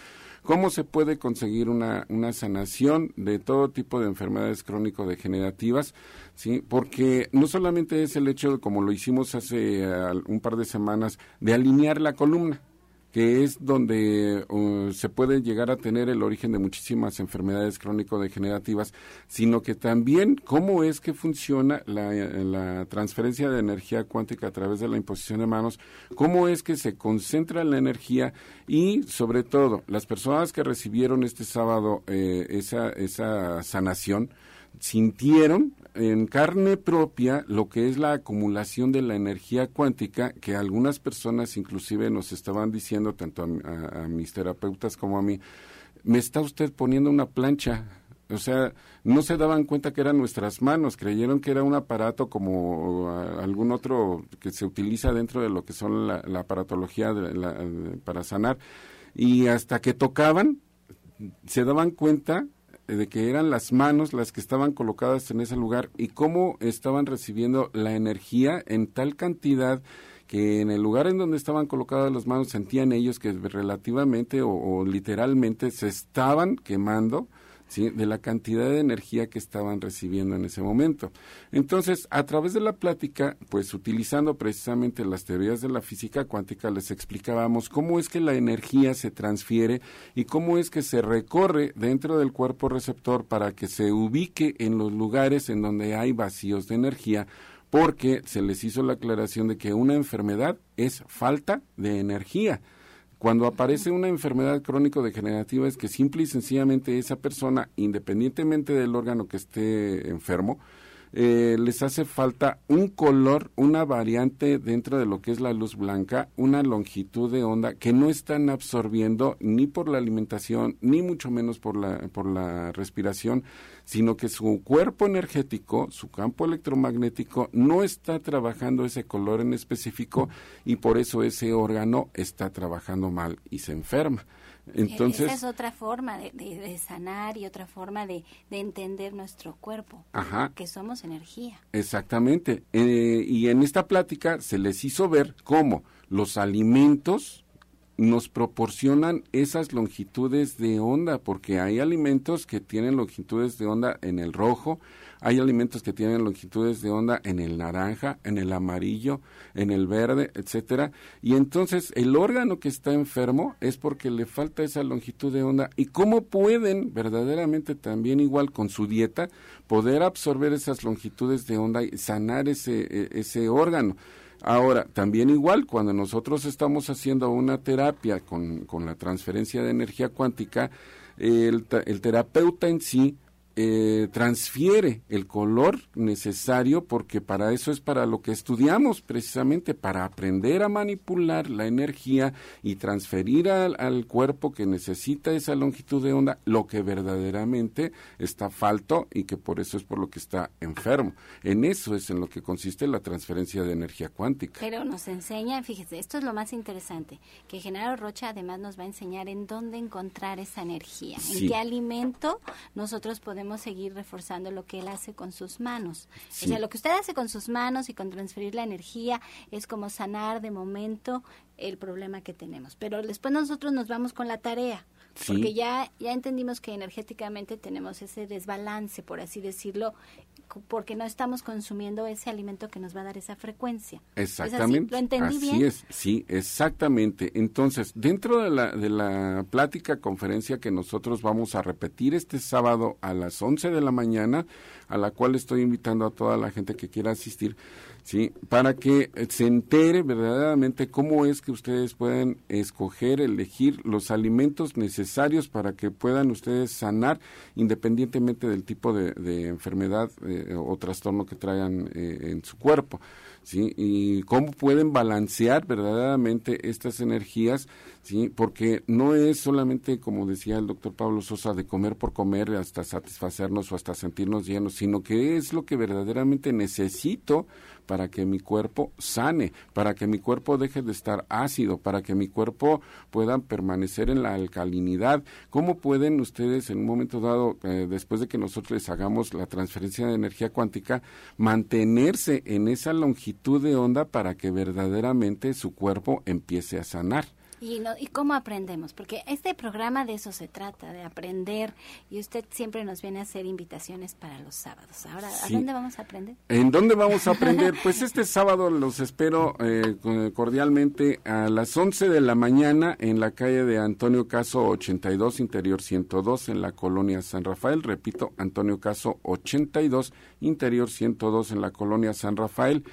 cómo se puede conseguir una, una sanación de todo tipo de enfermedades crónico-degenerativas, ¿sí? porque no solamente es el hecho, de, como lo hicimos hace un par de semanas, de alinear la columna, que es donde se puede llegar a tener el origen de muchísimas enfermedades crónico-degenerativas, sino que también cómo es que funciona la, la, transferencia de energía cuántica a través de la imposición de manos, cómo es que se concentra la energía y, sobre todo, las personas que recibieron este sábado eh, esa, esa sanación, sintieron en carne propia lo que es la acumulación de la energía cuántica que algunas personas inclusive nos estaban diciendo, tanto a, mis terapeutas como a mí, me está usted poniendo una plancha. O sea, no se daban cuenta que eran nuestras manos, creyeron que era un aparato como algún otro que se utiliza dentro de lo que son la, aparatología para sanar. Y hasta que tocaban, se daban cuenta de que eran las manos las que estaban colocadas en ese lugar y cómo estaban recibiendo la energía en tal cantidad que en el lugar en donde estaban colocadas las manos sentían ellos que relativamente o, o literalmente se estaban quemando ¿sí? de la cantidad de energía que estaban recibiendo en ese momento. Entonces, a través de la plática, pues utilizando precisamente las teorías de la física cuántica, les explicábamos cómo es que la energía se transfiere y cómo es que se recorre dentro del cuerpo receptor para que se ubique en los lugares en donde hay vacíos de energía porque se les hizo la aclaración de que una enfermedad es falta de energía. Cuando aparece una enfermedad crónico-degenerativa es que simple y sencillamente esa persona, independientemente del órgano que esté enfermo, eh, les hace falta un color, una variante dentro de lo que es la luz blanca, una longitud de onda que no están absorbiendo ni por la alimentación, ni mucho menos por la, por la respiración, sino que su cuerpo energético, su campo electromagnético, no está trabajando ese color en específico y por eso ese órgano está trabajando mal y se enferma. Entonces, Esa es otra forma de, de, de sanar y otra forma de, de, entender nuestro cuerpo, Ajá. que somos energía. Exactamente. Eh, y en esta plática se les hizo ver cómo los alimentos nos proporcionan esas longitudes de onda, porque hay alimentos que tienen longitudes de onda en el rojo, hay alimentos que tienen longitudes de onda en el naranja, en el amarillo, en el verde, etcétera, y entonces el órgano que está enfermo es porque le falta esa longitud de onda y cómo pueden verdaderamente también igual con su dieta poder absorber esas longitudes de onda y sanar ese ese órgano. Ahora, también igual, cuando nosotros estamos haciendo una terapia con, con la transferencia de energía cuántica, el, el terapeuta en sí eh, transfiere el color necesario porque para eso es para lo que estudiamos precisamente, para aprender a manipular la energía y transferir al, al cuerpo que necesita esa longitud de onda lo que verdaderamente está falto y que por eso es por lo que está enfermo. En eso es en lo que consiste la transferencia de energía cuántica. Pero nos enseña, fíjese, esto es lo más interesante, que Genaro Rocha además nos va a enseñar en dónde encontrar esa energía, en qué alimento nosotros podemos podemos seguir reforzando lo que él hace con sus manos. O sea, lo que usted hace con sus manos y con transferir la energía es como sanar de momento el problema que tenemos. Pero después nosotros nos vamos con la tarea. Porque ya, ya entendimos que energéticamente tenemos ese desbalance, por así decirlo, porque no estamos consumiendo ese alimento que nos va a dar esa frecuencia. Exactamente. ¿Lo entendí así bien? es, sí, exactamente. Entonces, dentro de la, de la plática, conferencia que nosotros vamos a repetir este sábado a las 11 de la mañana, a la cual estoy invitando a toda la gente que quiera asistir, ¿sí? Para que se entere verdaderamente cómo es que ustedes pueden escoger, elegir los alimentos necesarios para que puedan ustedes sanar independientemente del tipo de, enfermedad eh, o trastorno que traigan eh, en su cuerpo. ¿sí? Y cómo pueden balancear verdaderamente estas energías, ¿sí? Porque no es solamente, como decía el doctor Pablo Sosa, de comer por comer hasta satisfacernos o hasta sentirnos llenos, sino que es lo que verdaderamente necesito para que mi cuerpo sane, para que mi cuerpo deje de estar ácido, para que mi cuerpo pueda permanecer en la alcalinidad. ¿Cómo pueden ustedes en un momento dado, eh, después de que nosotros les hagamos la transferencia de energía cuántica, mantenerse en esa longitud de onda para que verdaderamente su cuerpo empiece a sanar? ¿Y, no, ¿Y cómo aprendemos? Porque este programa de eso se trata, de aprender, y usted siempre nos viene a hacer invitaciones para los sábados. Ahora, ¿a dónde vamos a aprender? ¿En dónde vamos a aprender? pues este sábado los espero eh, cordialmente a las 11 de la mañana en la calle de Antonio Caso 82, Interior 102, en la colonia San Rafael. Repito, Antonio Caso 82, Interior 102, en la colonia San Rafael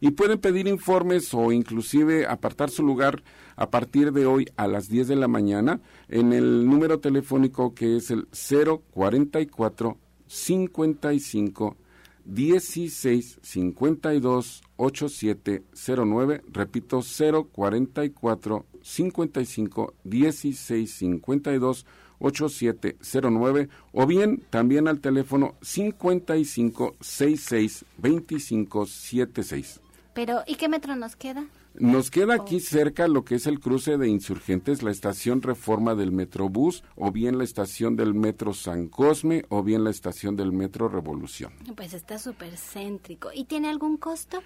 y pueden pedir informes o inclusive apartar su lugar a partir de hoy a las 10 de la mañana en el número telefónico que es el 044 55 16 52 8709, repito 044 55 16 52 8709 o bien también al teléfono 55 66 25 76. Pero, ¿y qué metro nos queda? Nos queda aquí cerca lo que es el cruce de insurgentes, la estación Reforma del Metrobús, o bien la estación del Metro San Cosme, o bien la estación del Metro Revolución. Pues está súper céntrico. ¿Y tiene algún costo?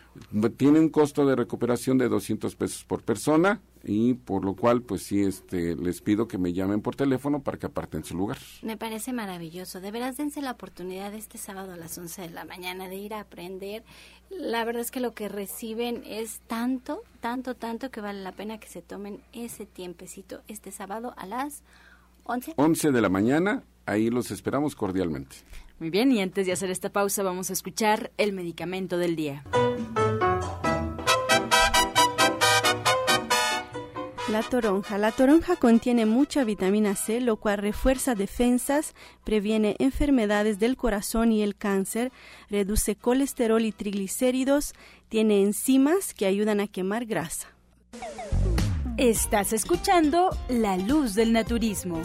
Tiene un costo de recuperación de 200 pesos por persona y por lo cual pues sí este les pido que me llamen por teléfono para que aparten su lugar. Me parece maravilloso. De veras dense la oportunidad este sábado a las 11 de la mañana de ir a aprender. La verdad es que lo que reciben es tanto, tanto, tanto que vale la pena que se tomen ese tiempecito este sábado a las 11. 11 de la mañana, ahí los esperamos cordialmente. Muy bien, y antes de hacer esta pausa vamos a escuchar el medicamento del día. Toronja. La toronja contiene mucha vitamina C, lo cual refuerza defensas, previene enfermedades del corazón y el cáncer, reduce colesterol y triglicéridos, tiene enzimas que ayudan a quemar grasa. Estás escuchando La Luz del Naturismo.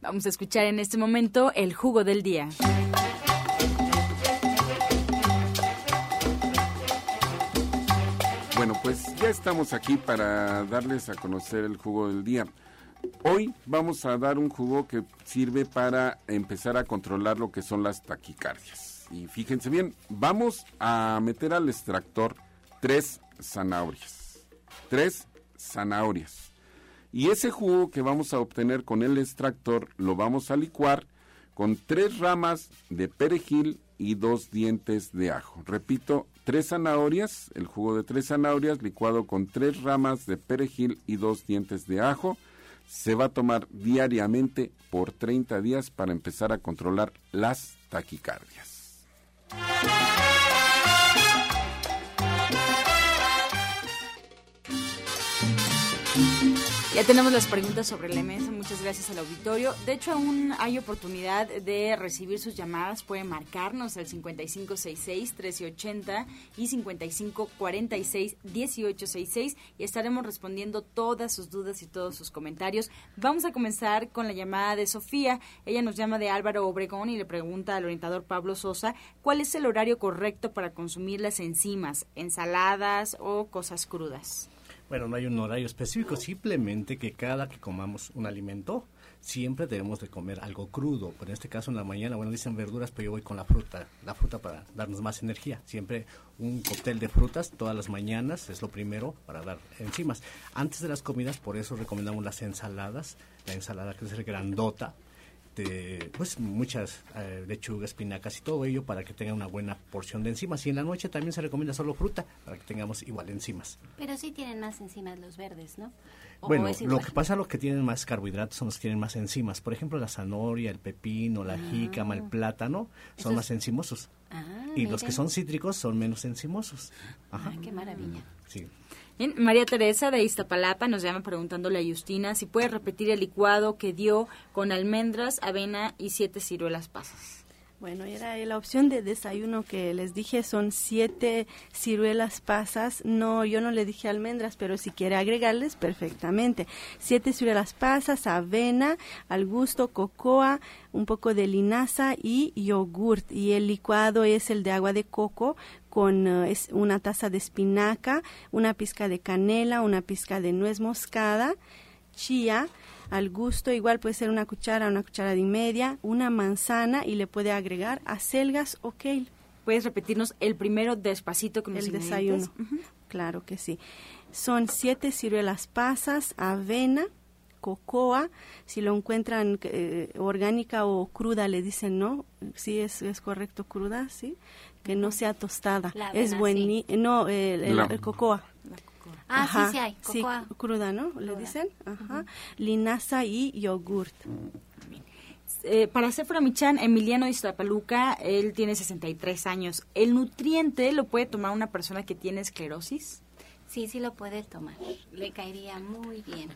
Vamos a escuchar en este momento el jugo del día. Pues ya estamos aquí para darles a conocer el jugo del día. Hoy vamos a dar un jugo que sirve para empezar a controlar lo que son las taquicardias. Y fíjense bien, vamos a meter al extractor tres zanahorias. Tres zanahorias. Y ese jugo que vamos a obtener con el extractor lo vamos a licuar con tres ramas de perejil y dos dientes de ajo. Repito, tres zanahorias, el jugo de tres zanahorias licuado con tres ramas de perejil y dos dientes de ajo. Se va a tomar diariamente por 30 días para empezar a controlar las taquicardias. Ya tenemos las preguntas sobre la mesa. Muchas gracias al auditorio. De hecho, aún hay oportunidad de recibir sus llamadas. Pueden marcarnos al 5566-1380 y 5546-1866 y estaremos respondiendo todas sus dudas y todos sus comentarios. Vamos a comenzar con la llamada de Sofía. Ella nos llama de Álvaro Obregón y le pregunta al orientador Pablo Sosa cuál es el horario correcto para consumir las enzimas, ensaladas o cosas crudas. Bueno, no hay un horario específico, simplemente que cada que comamos un alimento, siempre debemos de comer algo crudo. en este caso en la mañana, bueno, dicen verduras, pero yo voy con la fruta, la fruta para darnos más energía. Siempre un cóctel de frutas todas las mañanas es lo primero para dar enzimas. Antes de las comidas, por eso recomendamos las ensaladas, la ensalada que es grandota, este, pues muchas eh, lechugas, espinacas y todo ello para que tenga una buena porción de enzimas. Y en la noche también se recomienda solo fruta para que tengamos igual enzimas. Pero sí tienen más enzimas los verdes, ¿no? bueno, lo que pasa, los que tienen más carbohidratos son los que tienen más enzimas. Por ejemplo, la zanahoria, el pepino, la jícama, el ah. plátano son más enzimosos. Ah, y los que son cítricos son menos enzimosos. Ah, qué maravilla. Sí. María Teresa de Iztapalapa nos llama preguntándole a Justina si puede repetir el licuado que dio con almendras, avena y siete ciruelas pasas. Bueno, era la opción de desayuno que les dije, son siete ciruelas pasas. No, yo no le dije almendras, pero si quiere agregarles, perfectamente. Siete ciruelas pasas, avena, al gusto, cocoa, un poco de linaza y yogurt. Y el licuado es el de agua de coco con eh, una taza de espinaca, una pizca de canela, una pizca de nuez moscada, chía, al gusto, igual puede ser una cuchara, una cuchara y media, una manzana y le puede agregar acelgas o kale. ¿Puedes repetirnos el primero despacito con el desayuno? Claro que sí. Son siete ciruelas pasas, avena, cocoa, si lo encuentran eh, orgánica o cruda le dicen no, sí es, es correcto cruda, sí, que no sea tostada. es buen, no, el, cocoa. Ah, sí, sí hay. Cocoa. cruda, ¿no? ¿Le dicen? Ajá. Linaza y yogurt. Eh, para Sephora Michan, Emiliano Iztapaluca, él tiene 63 años. ¿El nutriente lo puede tomar una persona que tiene esclerosis? Sí, sí lo puede tomar. Le caería muy bien.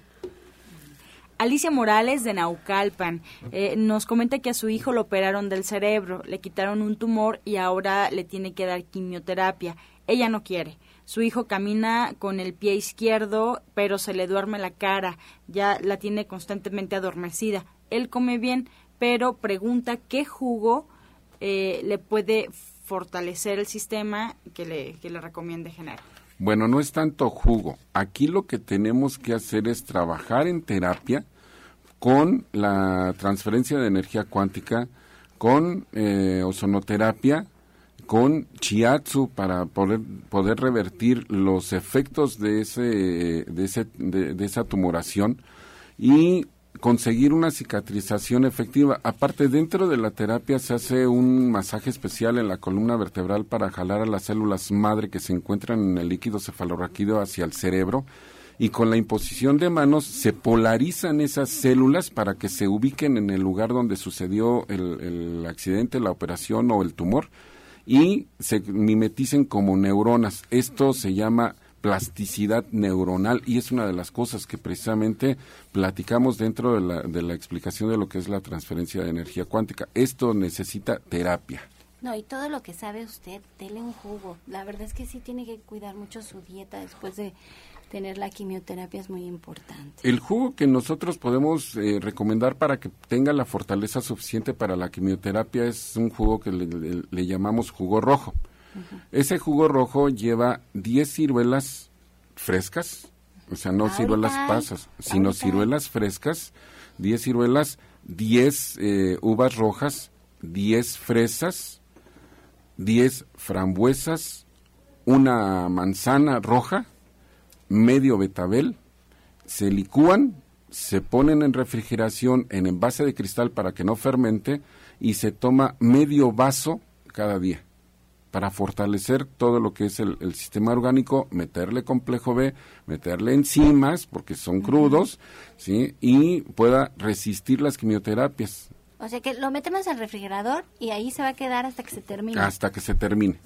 Alicia Morales de Naucalpan eh, nos comenta que a su hijo lo operaron del cerebro, le quitaron un tumor y ahora le tiene que dar quimioterapia. Ella no quiere. Su hijo camina con el pie izquierdo, pero se le duerme la cara, ya la tiene constantemente adormecida. Él come bien, pero pregunta qué jugo eh, le puede fortalecer el sistema que le, que le recomiende generar. Bueno, no es tanto jugo. Aquí lo que tenemos que hacer es trabajar en terapia con la transferencia de energía cuántica, con eh, ozonoterapia con Chiatsu para poder, poder revertir los efectos de, ese, de, ese, de, esa tumoración y conseguir una cicatrización efectiva. Aparte, dentro de la terapia se hace un masaje especial en la columna vertebral para jalar a las células madre que se encuentran en el líquido cefalorraquídeo hacia el cerebro y con la imposición de manos se polarizan esas células para que se ubiquen en el lugar donde sucedió el, el accidente, la operación o el tumor y se mimeticen como neuronas. Esto se llama plasticidad neuronal y es una de las cosas que precisamente platicamos dentro de la, de la explicación de lo que es la transferencia de energía cuántica. Esto necesita terapia. No, y todo lo que sabe usted, dele un jugo. La verdad es que sí tiene que cuidar mucho su dieta después de tener la quimioterapia es muy importante. El jugo que nosotros podemos eh, recomendar para que tenga la fortaleza suficiente para la quimioterapia es un jugo que le, llamamos jugo rojo. Ese jugo rojo lleva 10 ciruelas frescas, o sea, no ciruelas pasas, sino ciruelas frescas, 10 ciruelas, 10 eh, uvas rojas, 10 fresas, 10 frambuesas, una manzana roja, medio betabel, se licúan, se ponen en refrigeración en envase de cristal para que no fermente y se toma medio vaso cada día para fortalecer todo lo que es el, sistema orgánico, meterle complejo B, meterle enzimas, porque son crudos, ¿sí? Y pueda resistir las quimioterapias. O sea que lo metemos al refrigerador y ahí se va a quedar hasta que se termine. Hasta que se termine.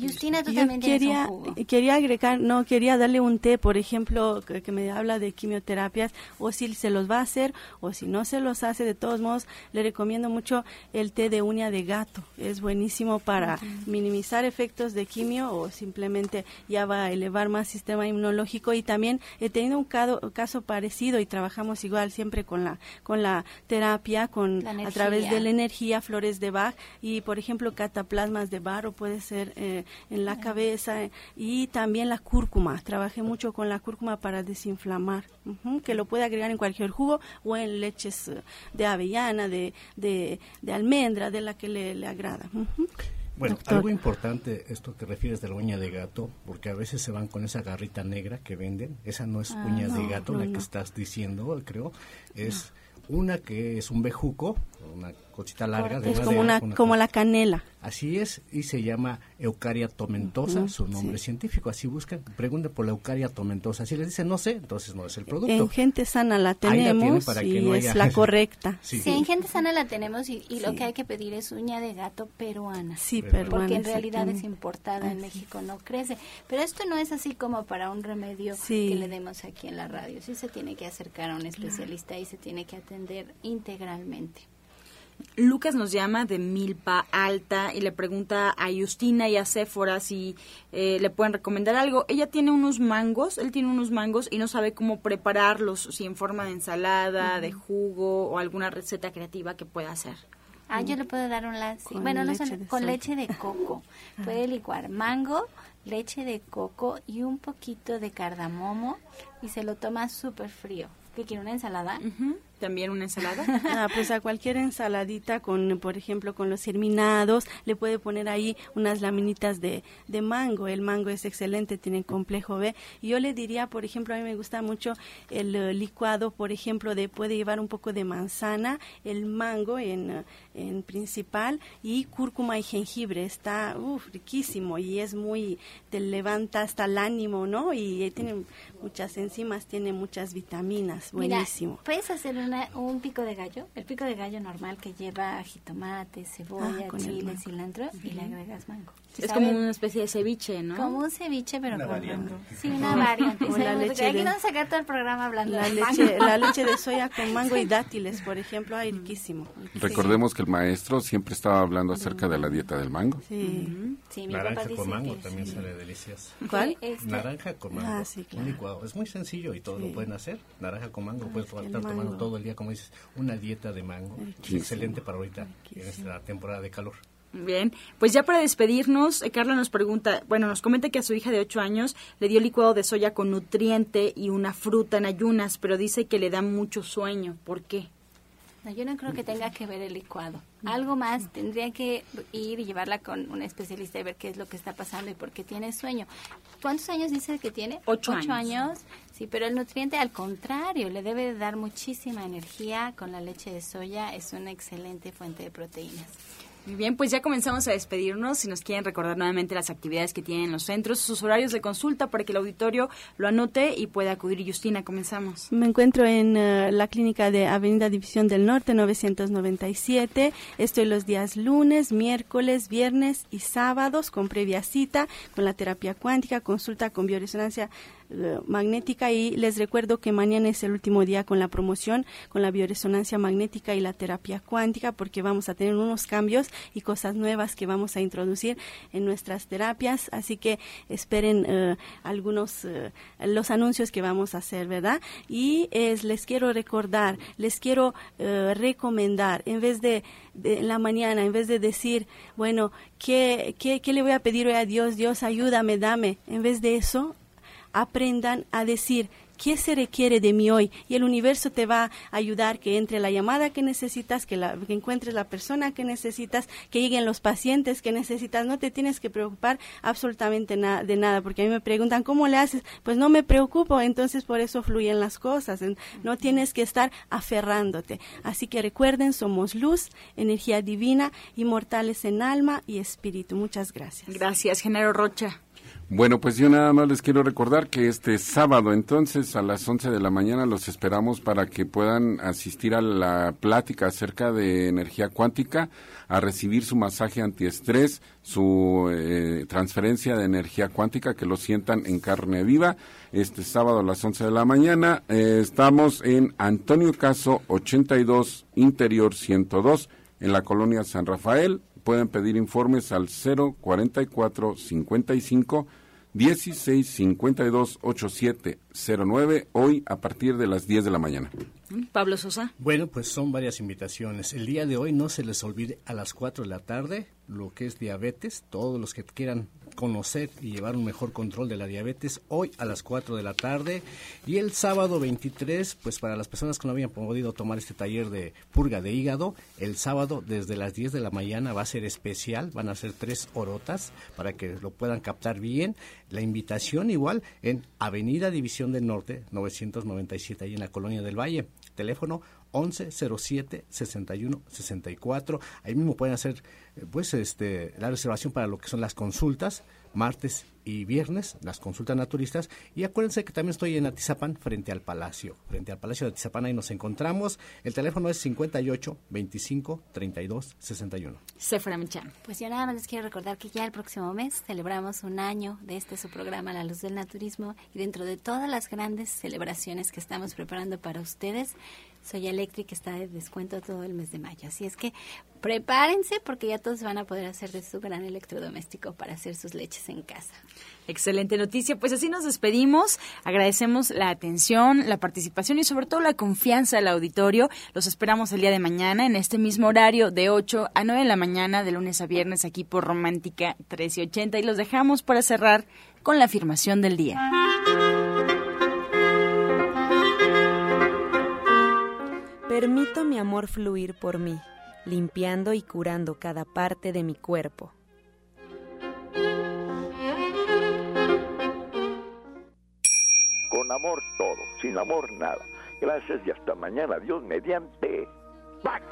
Justina, tú Yo también quería, un jugo. quería agregar, no, quería darle un té, por ejemplo, que, que me habla de quimioterapias, o si se los va a hacer, o si no se los hace, de todos modos, le recomiendo mucho el té de uña de gato. Es buenísimo para minimizar efectos de quimio o simplemente ya va a elevar más sistema inmunológico. Y también he tenido un caso parecido y trabajamos igual siempre con la, con la terapia, con La a través de la energía, flores de Bach y, por ejemplo, cataplasmas de barro puede ser eh, en la cabeza eh, y también la cúrcuma. Trabajé mucho con la cúrcuma para desinflamar, ujú, que lo puede agregar en cualquier jugo o en leches eh, de avellana, de, de, de almendra, de la que le, le agrada. ujú. Bueno, Doctor. algo importante, esto que refieres de la uña de gato, porque a veces se van con esa garrita negra que venden. Esa no es uña de gato, no, la no. que estás diciendo, creo. Es una que es un bejuco, una cosita larga. de Es como, una, como cosa- la canela. Así es, y se llama Eucaria tomentosa, su nombre sí. científico. Así buscan, pregunten por la Eucaria tomentosa. Si les dicen no sé, entonces no es el producto. En gente sana la la tenemos que y no es haya- la correcta. Sí. Sí, en gente sana la tenemos y, y lo Sí. que hay que pedir es uña de gato peruana. Sí, Peruana. porque en realidad es importada en México, no crece. Pero esto no es así como para un remedio Sí. que le demos aquí en la radio. Sí se tiene que acercar a un especialista y se tiene que atender integralmente. Lucas nos llama de Milpa Alta y le pregunta a Justina y a Séfora si eh, le pueden recomendar algo. Ella tiene unos mangos, él tiene unos mangos y no sabe cómo prepararlos, si en forma de ensalada, de jugo o alguna receta creativa que pueda hacer. Ah, yo le puedo dar un la- sí, Con bueno, no leche son- de con leche de coco. Puede licuar mango, leche de coco y un poquito de cardamomo y se lo toma súper frío. ¿Qué quiere una ensalada? También una ensalada. Ah, pues a cualquier ensaladita con, por ejemplo, con los germinados, le puede poner ahí unas laminitas de, de mango. El mango es excelente, tiene complejo B. Y yo le diría, por ejemplo, a mí me gusta mucho el eh, licuado, por ejemplo, de puede llevar un poco de manzana, el mango en, eh, en principal y cúrcuma y jengibre. Está uf, riquísimo y es muy, te levanta hasta el ánimo, ¿no? Y eh, tiene muchas enzimas, tiene muchas vitaminas. Buenísimo. Mira, puedes hacer una, un pico de gallo, el pico de gallo normal que lleva jitomate, cebolla, Ah, chile, cilantro y le agregas mango. ¿Sí es sabes? como una especie de ceviche, ¿no? Como un ceviche, pero Una con variante. mango. Sí, una variante. O la Sí, leche Aquí de- vamos a sacar todo el programa hablando La de leche, mango. la leche de soya con mango y dátiles, por ejemplo, ay, riquísimo. Recordemos que el maestro siempre estaba hablando acerca de la dieta del mango. Sí. Sí, mi papá Naranja dice con mango que también sí. sale delicioso. ¿Cuál? Este, Naranja con mango. Ah, sí, claro. Un licuado. Es muy sencillo y todos Sí. lo pueden hacer. Naranja con mango. Puedes el estar tomando todo el día, como dices, una dieta de mango. Riquísimo. Excelente para ahorita, en esta temporada de calor. Bien, pues ya para despedirnos, eh, Carla nos pregunta, bueno, nos comenta que a su hija de 8 años le dio licuado de soya con nutriente y una fruta en ayunas, pero dice que le da mucho sueño. ¿Por qué? No, yo no creo que tenga que ver el licuado. Algo más, tendría que ir y llevarla con un especialista y ver qué es lo que está pasando y por qué tiene sueño. ¿Cuántos años dice que tiene? Ocho años. años. Sí, pero el nutriente al contrario, le debe de dar muchísima energía con la leche de soya. Es una excelente fuente de proteínas. Muy bien, pues ya comenzamos a despedirnos. Si nos quieren recordar nuevamente las actividades que tienen los centros, sus horarios de consulta para que el auditorio lo anote y pueda acudir. Justina, comenzamos. Me encuentro en eh, la clínica de Avenida División del Norte 997. Estoy los días lunes, miércoles, viernes y sábados con previa cita con la terapia cuántica, consulta con bioresonancia eh, magnética y les recuerdo que mañana es el último día con la promoción con la bioresonancia magnética y la terapia cuántica porque vamos a tener unos cambios y cosas nuevas que vamos a introducir en nuestras terapias. Así que esperen eh, algunos eh, los anuncios que vamos a hacer verdad y es, les quiero recordar les quiero eh, recomendar en vez de, de en la mañana en vez de decir bueno ¿qué, qué, qué le voy a pedir hoy a Dios Dios ayúdame dame. En vez de eso aprendan a decir qué se requiere de mí hoy y el universo te va a ayudar que entre la llamada que necesitas, que, la, que encuentres la persona que necesitas, que lleguen los pacientes que necesitas. No te tienes que preocupar absolutamente na de nada, porque a mí me preguntan cómo le haces. Pues no me preocupo, entonces por eso fluyen las cosas. No tienes que estar aferrándote. Así que recuerden, somos luz, energía divina, inmortales en alma y espíritu. Muchas gracias. Gracias, Genaro Rocha. Bueno, pues yo nada más les quiero recordar que este sábado entonces a las 11 de la mañana los esperamos para que puedan asistir a la plática acerca de energía cuántica, a recibir su masaje antiestrés, su eh, transferencia de energía cuántica, que lo sientan en carne viva. Este sábado a las 11 de la mañana eh, estamos en Antonio Caso 82 Interior 102 en la colonia San Rafael pueden pedir informes al 044 55 16 52 8709 hoy a partir de las 10 de la mañana. Pablo Sosa. Bueno, pues son varias invitaciones. El día de hoy no se les olvide a las 4 de la tarde lo que es diabetes. Todos los que quieran conocer y llevar un mejor control de la diabetes hoy a las 4 de la tarde. Y el sábado 23 pues para las personas que no habían podido tomar este taller de purga de hígado el sábado desde las 10 de la mañana va a ser especial van a ser tres orotas para que lo puedan captar bien. La invitación igual en Avenida División del Norte 997 ahí en la colonia del Valle. Teléfono 1107 61 64 ahí mismo pueden hacer eh, pues este la reservación para lo que son las consultas martes y viernes, las consultas naturistas. Y acuérdense que también estoy en Atizapán, frente al Palacio. Frente al Palacio de Atizapán, ahí nos encontramos. El teléfono es 58 25 32 61. Sefra Michan. Pues yo nada más les quiero recordar que ya el próximo mes celebramos un año de este su programa La Luz del Naturismo y dentro de todas las grandes celebraciones que estamos preparando para ustedes, Soy Electric está de descuento todo el mes de mayo. Así es que prepárense porque ya todos van a poder hacer de su gran electrodoméstico para hacer sus leches en casa. Excelente noticia. Pues así nos despedimos. Agradecemos la atención, la participación y sobre todo la confianza del auditorio. Los esperamos el día de mañana en este mismo horario de 8 a 9 de la mañana de lunes a viernes aquí por Romántica 1380 y los dejamos para cerrar con la afirmación del día. Permito mi amor fluir por mí, limpiando y curando cada parte de mi cuerpo. Con amor todo, sin amor nada. Gracias y hasta mañana. Dios mediante. ¡Pax!